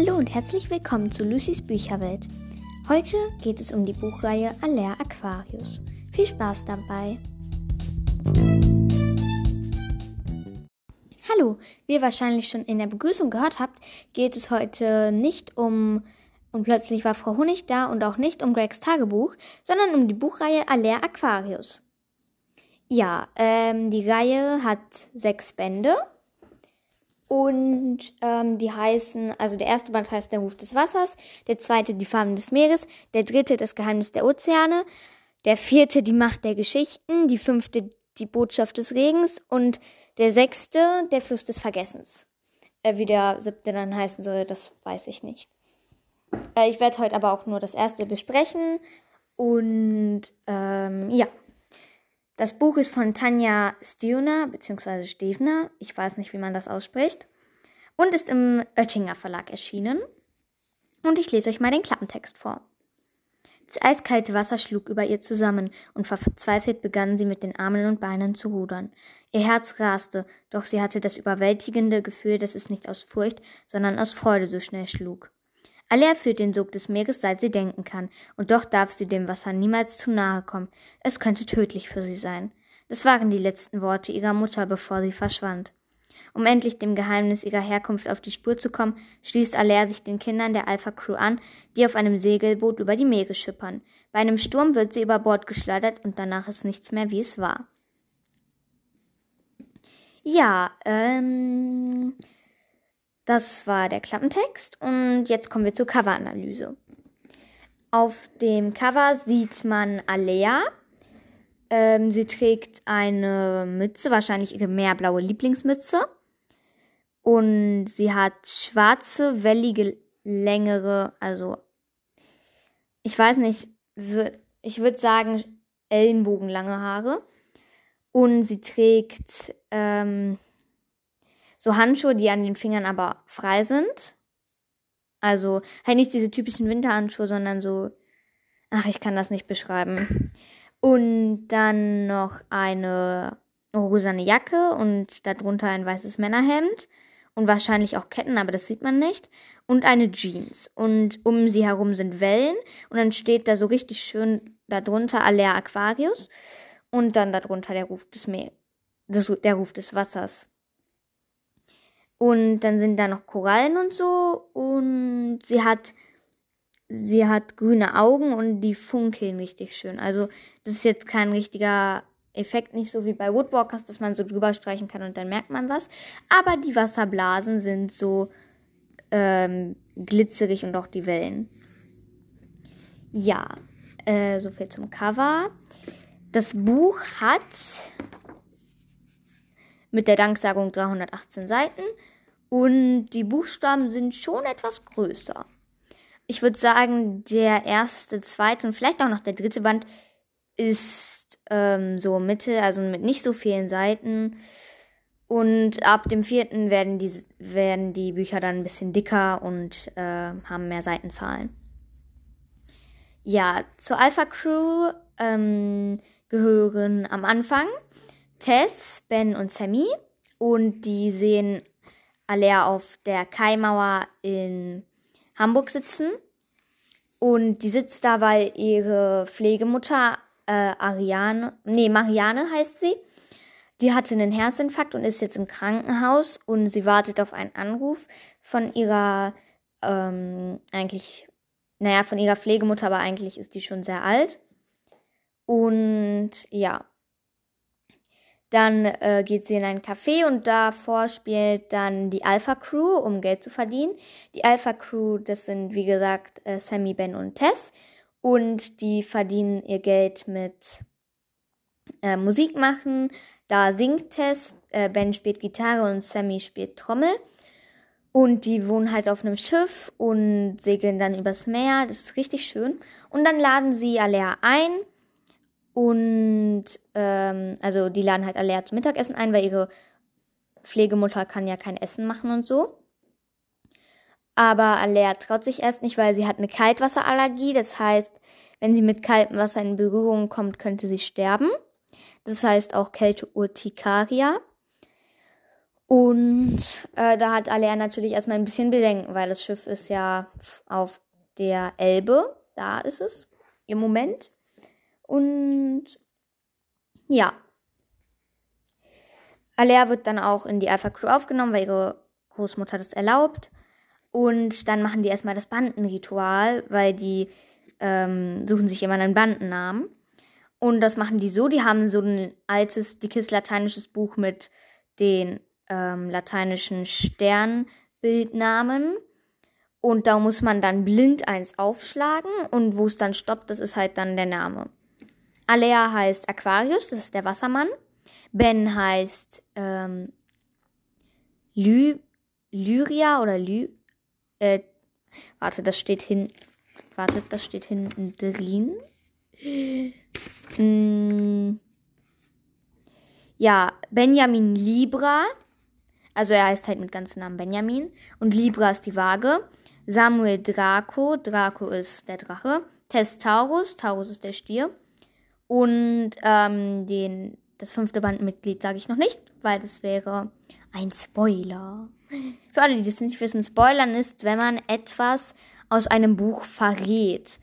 Hallo und herzlich willkommen zu Lucys Bücherwelt. Heute geht es um die Buchreihe Aller Aquarius. Viel Spaß dabei! Hallo, wie ihr wahrscheinlich schon in der Begrüßung gehört habt, geht es heute nicht um und plötzlich war Frau Honig da und auch nicht um Gregs Tagebuch, sondern um die Buchreihe Aller Aquarius. Ja, ähm, die Reihe hat sechs Bände und ähm, die heißen, also der erste Band heißt Der Ruf des Wassers, der zweite Die Farben des Meeres, der dritte Das Geheimnis der Ozeane, der vierte Die Macht der Geschichten, die fünfte Die Botschaft des Regens und der sechste Der Fluss des Vergessens. Äh, wie der siebte dann heißen soll, das weiß ich nicht. Äh, ich werde heute aber auch nur das erste besprechen und ähm, ja. Das Buch ist von Tanja Stewner bzw. Stevner, ich weiß nicht, wie man das ausspricht, und ist im Oettinger Verlag erschienen. Und ich lese euch mal den Klappentext vor. Das eiskalte Wasser schlug über ihr zusammen, und verzweifelt begann sie mit den Armen und Beinen zu rudern. Ihr Herz raste, doch sie hatte das überwältigende Gefühl, dass es nicht aus Furcht, sondern aus Freude so schnell schlug. Alle erfüllt den Sog des Meeres, seit sie denken kann, und doch darf sie dem Wasser niemals zu nahe kommen. Es könnte tödlich für sie sein. Das waren die letzten Worte ihrer Mutter, bevor sie verschwand. Um endlich dem Geheimnis ihrer Herkunft auf die Spur zu kommen, schließt Aller sich den Kindern der Alpha Crew an, die auf einem Segelboot über die Meere schippern. Bei einem Sturm wird sie über Bord geschleudert und danach ist nichts mehr, wie es war. Ja, ähm, das war der Klappentext und jetzt kommen wir zur Coveranalyse. Auf dem Cover sieht man Alea. Ähm, sie trägt eine Mütze, wahrscheinlich ihre meerblaue Lieblingsmütze. Und sie hat schwarze, wellige, längere, also ich weiß nicht, ich würde sagen ellenbogenlange Haare. Und sie trägt ähm, so Handschuhe, die an den Fingern aber frei sind. Also halt nicht diese typischen Winterhandschuhe, sondern so. Ach, ich kann das nicht beschreiben. Und dann noch eine rosane Jacke und darunter ein weißes Männerhemd und wahrscheinlich auch Ketten, aber das sieht man nicht. Und eine Jeans. Und um sie herum sind Wellen und dann steht da so richtig schön darunter Alea Aquarius und dann darunter der Ruf des Meeres, der Ruf des Wassers. Und dann sind da noch Korallen und so. Und sie hat, sie hat grüne Augen und die funkeln richtig schön. Also, das ist jetzt kein richtiger Effekt, nicht so wie bei Woodwalkers, dass man so drüber streichen kann und dann merkt man was. Aber die Wasserblasen sind so ähm, glitzerig und auch die Wellen. Ja, äh, so viel zum Cover. Das Buch hat mit der Danksagung 318 Seiten und die Buchstaben sind schon etwas größer. Ich würde sagen, der erste, zweite und vielleicht auch noch der dritte Band ist ähm, so Mitte, also mit nicht so vielen Seiten. Und ab dem vierten werden die, werden die Bücher dann ein bisschen dicker und äh, haben mehr Seitenzahlen. Ja, zur Alpha Crew ähm, gehören am Anfang Tess, Ben und Sammy. Und die sehen alle auf der Kaimauer in Hamburg sitzen. Und die sitzt da, weil ihre Pflegemutter äh, Ariane, nee, Marianne heißt sie, die hatte einen Herzinfarkt und ist jetzt im Krankenhaus und sie wartet auf einen Anruf von ihrer, ähm, eigentlich, naja, von ihrer Pflegemutter, aber eigentlich ist die schon sehr alt. Und ja, dann äh, geht sie in ein Café und davor spielt dann die Alpha Crew, um Geld zu verdienen. Die Alpha Crew, das sind wie gesagt äh, Sammy, Ben und Tess. Und die verdienen ihr Geld mit äh, Musik machen. Da singt Tess, äh, Ben spielt Gitarre und Sammy spielt Trommel. Und die wohnen halt auf einem Schiff und segeln dann übers Meer. Das ist richtig schön. Und dann laden sie Alea ein und ähm, also die laden halt alle zum Mittagessen ein, weil ihre Pflegemutter kann ja kein Essen machen und so. Aber Alea traut sich erst nicht, weil sie hat eine Kaltwasserallergie. Das heißt, wenn sie mit kaltem Wasser in Berührung kommt, könnte sie sterben. Das heißt auch Kälteurtikaria. Und äh, da hat Alea natürlich erstmal ein bisschen Bedenken, weil das Schiff ist ja auf der Elbe. Da ist es im Moment. Und ja. Alea wird dann auch in die Alpha Crew aufgenommen, weil ihre Großmutter das erlaubt. Und dann machen die erstmal das Bandenritual, weil die ähm, suchen sich immer einen Bandennamen. Und das machen die so, die haben so ein altes, dickes lateinisches Buch mit den ähm, lateinischen Sternbildnamen. Und da muss man dann blind eins aufschlagen und wo es dann stoppt, das ist halt dann der Name. Alea heißt Aquarius, das ist der Wassermann. Ben heißt ähm, Ly Lyria oder Ly. Äh, warte, das steht hin. Warte, das steht hinten drin. Hm. Ja, Benjamin Libra also er heißt halt mit ganzem Namen Benjamin. Und Libra ist die Waage. Samuel Draco. Draco ist der Drache. Testaurus. Taurus ist der Stier. Und ähm, den, das fünfte Bandmitglied sage ich noch nicht, weil das wäre ein Spoiler. Für alle, die das nicht wissen, Spoilern ist, wenn man etwas aus einem Buch verrät.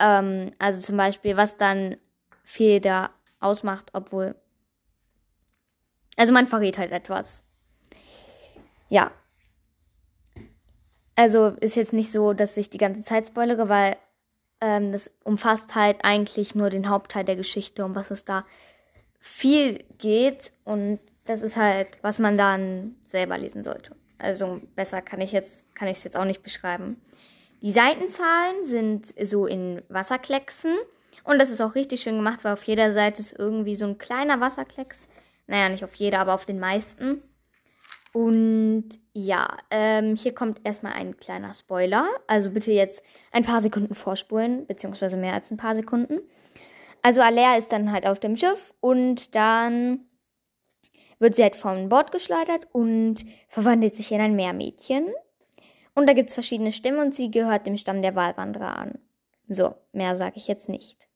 Ähm, also zum Beispiel, was dann Fehler ausmacht, obwohl. Also man verrät halt etwas ja. Also ist jetzt nicht so, dass ich die ganze Zeit spoilere, weil ähm, das umfasst halt eigentlich nur den Hauptteil der Geschichte, um was es da viel geht. Und das ist halt, was man dann selber lesen sollte. Also besser kann ich jetzt, kann ich es jetzt auch nicht beschreiben. Die Seitenzahlen sind so in Wasserklecksen. Und das ist auch richtig schön gemacht, weil auf jeder Seite ist irgendwie so ein kleiner Wasserklecks. Naja, nicht auf jeder, aber auf den meisten. Und ja, ähm, hier kommt erstmal ein kleiner Spoiler. Also bitte jetzt ein paar Sekunden vorspulen, beziehungsweise mehr als ein paar Sekunden. Also Alea ist dann halt auf dem Schiff und dann wird sie halt vom Bord geschleudert und verwandelt sich in ein Meermädchen. Und da gibt es verschiedene Stimmen und sie gehört dem Stamm der Walwanderer an. So, mehr sage ich jetzt nicht.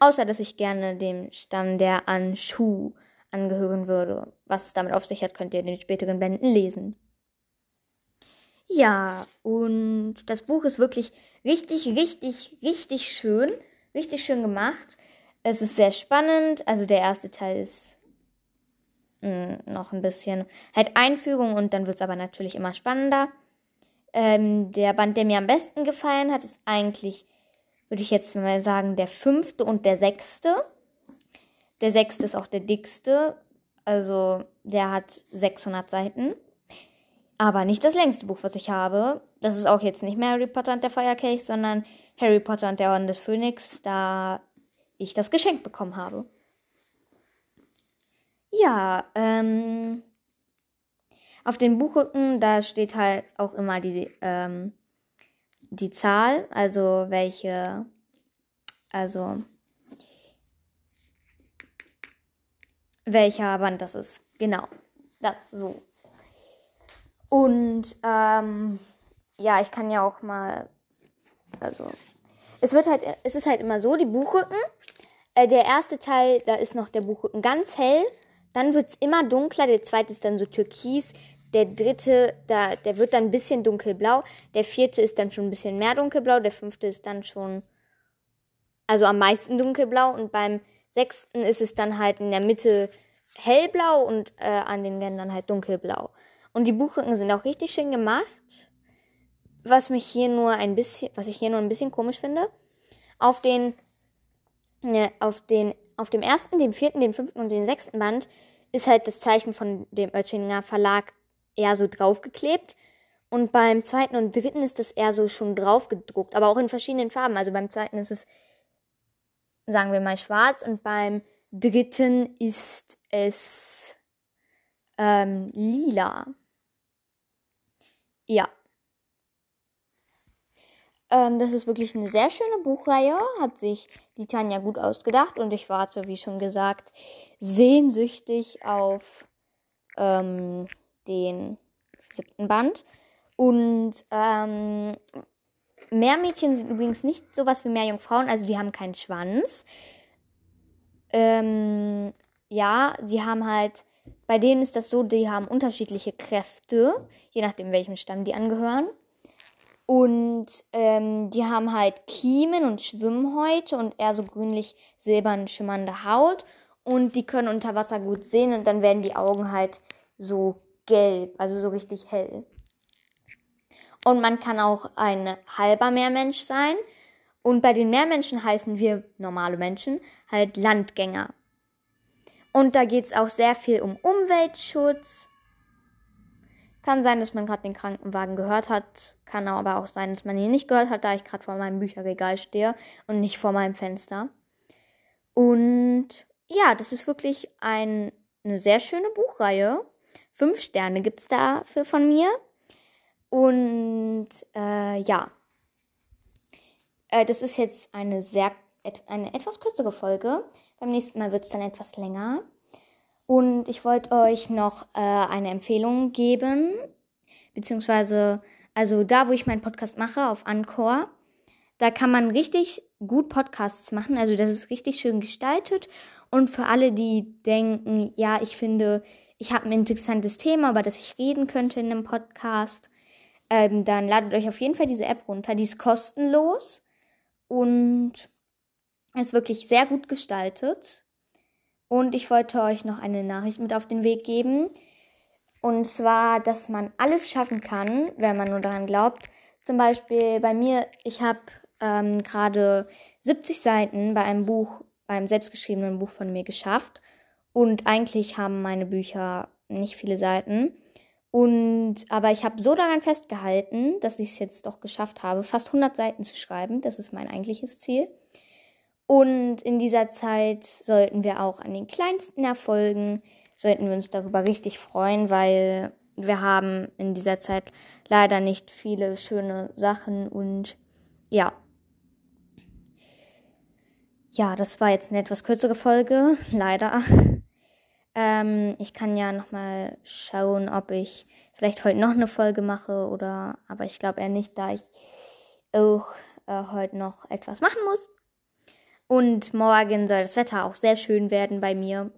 Außer, dass ich gerne dem Stamm der Anshu angehören würde. Was es damit auf sich hat, könnt ihr in den späteren Bänden lesen. Ja, und das Buch ist wirklich richtig, richtig, richtig schön. Richtig schön gemacht. Es ist sehr spannend. Also der erste Teil ist mh, hm, noch ein bisschen halt Einführung und dann wird es aber natürlich immer spannender. Ähm, der Band, der mir am besten gefallen hat, ist eigentlich, würde ich jetzt mal sagen, der fünfte und der sechste. Der sechste ist auch der dickste. Also der hat 600 Seiten. Aber nicht das längste Buch, was ich habe. Das ist auch jetzt nicht mehr Harry Potter und der Feuerkelch, sondern Harry Potter und der Orden des Phönix, da ich das geschenkt bekommen habe. Ja, ähm, auf den Buchrücken, da steht halt auch immer die, ähm, die Zahl, also welche, also welcher Band das ist. Genau. Das so. Und ähm, ja, ich kann ja auch mal. Also. Es wird halt, es ist halt immer so, die Buchrücken. Äh, der erste Teil, da ist noch der Buchrücken ganz hell. Dann wird es immer dunkler. Der zweite ist dann so türkis. Der dritte, da, der wird dann ein bisschen dunkelblau. Der vierte ist dann schon ein bisschen mehr dunkelblau. Der fünfte ist dann schon, also am meisten dunkelblau. Und beim sechsten ist es dann halt in der Mitte hellblau und äh, an den Rändern halt dunkelblau. Und die Buchrücken sind auch richtig schön gemacht. Was mich hier nur ein bisschen, was ich hier nur ein bisschen komisch finde, auf den, ne, auf den, auf dem ersten, dem vierten, dem fünften und dem sechsten Band ist halt das Zeichen von dem Oettinger Verlag eher so draufgeklebt. Und beim zweiten und dritten ist das eher so schon draufgedruckt, aber auch in verschiedenen Farben. Also beim zweiten ist es sagen wir mal schwarz und beim dritten ist es ähm, lila. Ja. Ähm, das ist wirklich eine sehr schöne Buchreihe, hat sich die Tanja gut ausgedacht und ich warte, wie schon gesagt, sehnsüchtig auf ähm, den siebten Band. Und ähm, Meermädchen sind übrigens nicht sowas wie Meerjungfrauen, also die haben keinen Schwanz. Ähm, ja, die haben halt bei denen ist das so, die haben unterschiedliche Kräfte, je nachdem, welchem Stamm die angehören. Und ähm, die haben halt Kiemen und Schwimmhäute und eher so grünlich-silbern schimmernde Haut. Und die können unter Wasser gut sehen und dann werden die Augen halt so gelb, also so richtig hell. Und man kann auch ein halber Meermensch sein. Und bei den Meermenschen heißen wir normale Menschen halt Landgänger. Und da geht es auch sehr viel um Umweltschutz. Kann sein, dass man gerade den Krankenwagen gehört hat. Kann aber auch sein, dass man ihn nicht gehört hat, da ich gerade vor meinem Bücherregal stehe und nicht vor meinem Fenster. Und ja, das ist wirklich ein, eine sehr schöne Buchreihe. Fünf Sterne gibt es dafür von mir. Und äh, ja, äh, das ist jetzt eine sehr eine etwas kürzere Folge. Beim nächsten Mal wird es dann etwas länger. Und ich wollte euch noch äh, eine Empfehlung geben, beziehungsweise, also da, wo ich meinen Podcast mache, auf Anchor, da kann man richtig gut Podcasts machen. Also das ist richtig schön gestaltet. Und für alle, die denken, ja, ich finde, ich habe ein interessantes Thema, über das ich reden könnte in einem Podcast, ähm, dann ladet euch auf jeden Fall diese App runter. Die ist kostenlos und ist wirklich sehr gut gestaltet. Und ich wollte euch noch eine Nachricht mit auf den Weg geben. Und zwar, dass man alles schaffen kann, wenn man nur daran glaubt. Zum Beispiel bei mir, ich habe ähm, gerade 70 Seiten bei einem Buch, beim selbstgeschriebenen Buch von mir geschafft. Und eigentlich haben meine Bücher nicht viele Seiten. Und aber ich habe so daran festgehalten, dass ich es jetzt doch geschafft habe, fast 100 Seiten zu schreiben. Das ist mein eigentliches Ziel. Und in dieser Zeit sollten wir auch an den kleinsten Erfolgen, sollten wir uns darüber richtig freuen, weil wir haben in dieser Zeit leider nicht viele schöne Sachen und ja. Ja, das war jetzt eine etwas kürzere Folge, leider. Ähm, ich kann ja nochmal schauen, ob ich vielleicht heute noch eine Folge mache oder, aber ich glaube eher nicht, da ich auch äh, heute noch etwas machen muss. Und morgen soll das Wetter auch sehr schön werden bei mir.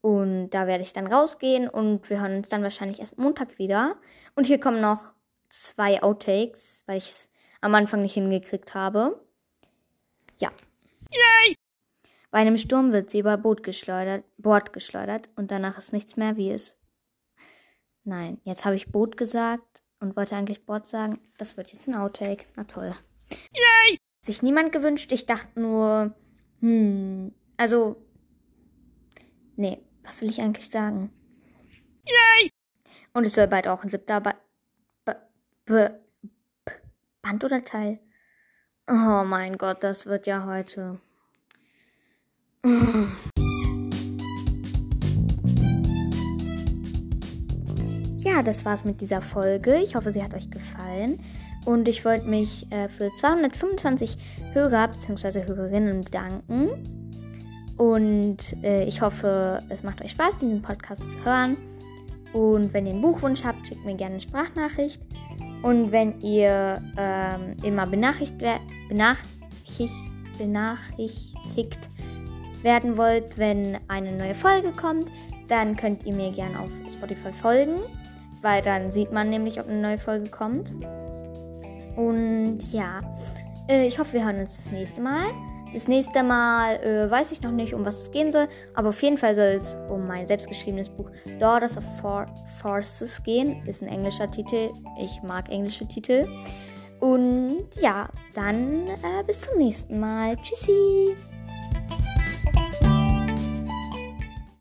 Und da werde ich dann rausgehen und wir hören uns dann wahrscheinlich erst Montag wieder. Und hier kommen noch zwei Outtakes, weil ich es am Anfang nicht hingekriegt habe. Ja. Yay! Bei einem Sturm wird sie über Boot geschleudert, Bord geschleudert und danach ist nichts mehr, wie es. Nein, jetzt habe ich Boot gesagt und wollte eigentlich Bord sagen. Das wird jetzt ein Outtake. Na toll. Yay! sich niemand gewünscht. Ich dachte nur, hm, also, nee, was will ich eigentlich sagen? Yay! Und es soll bald auch ein siebter ba ba ba Band oder Teil. Oh mein Gott, das wird ja heute. Ja, das war's mit dieser Folge. Ich hoffe, sie hat euch gefallen. Und ich wollte mich äh, für 225 Hörer bzw. Hörerinnen bedanken. Und äh, ich hoffe, es macht euch Spaß, diesen Podcast zu hören. Und wenn ihr einen Buchwunsch habt, schickt mir gerne eine Sprachnachricht. Und wenn ihr ähm, immer benachrichtigt, benachrichtigt, benachrichtigt werden wollt, wenn eine neue Folge kommt, dann könnt ihr mir gerne auf Spotify folgen, weil dann sieht man nämlich, ob eine neue Folge kommt. Und ja, äh, ich hoffe, wir hören uns das nächste Mal. Das nächste Mal äh, weiß ich noch nicht, um was es gehen soll, aber auf jeden Fall soll es um mein selbstgeschriebenes Buch Daughters of For Forces gehen. Ist ein englischer Titel. Ich mag englische Titel. Und ja, dann äh, bis zum nächsten Mal. Tschüssi!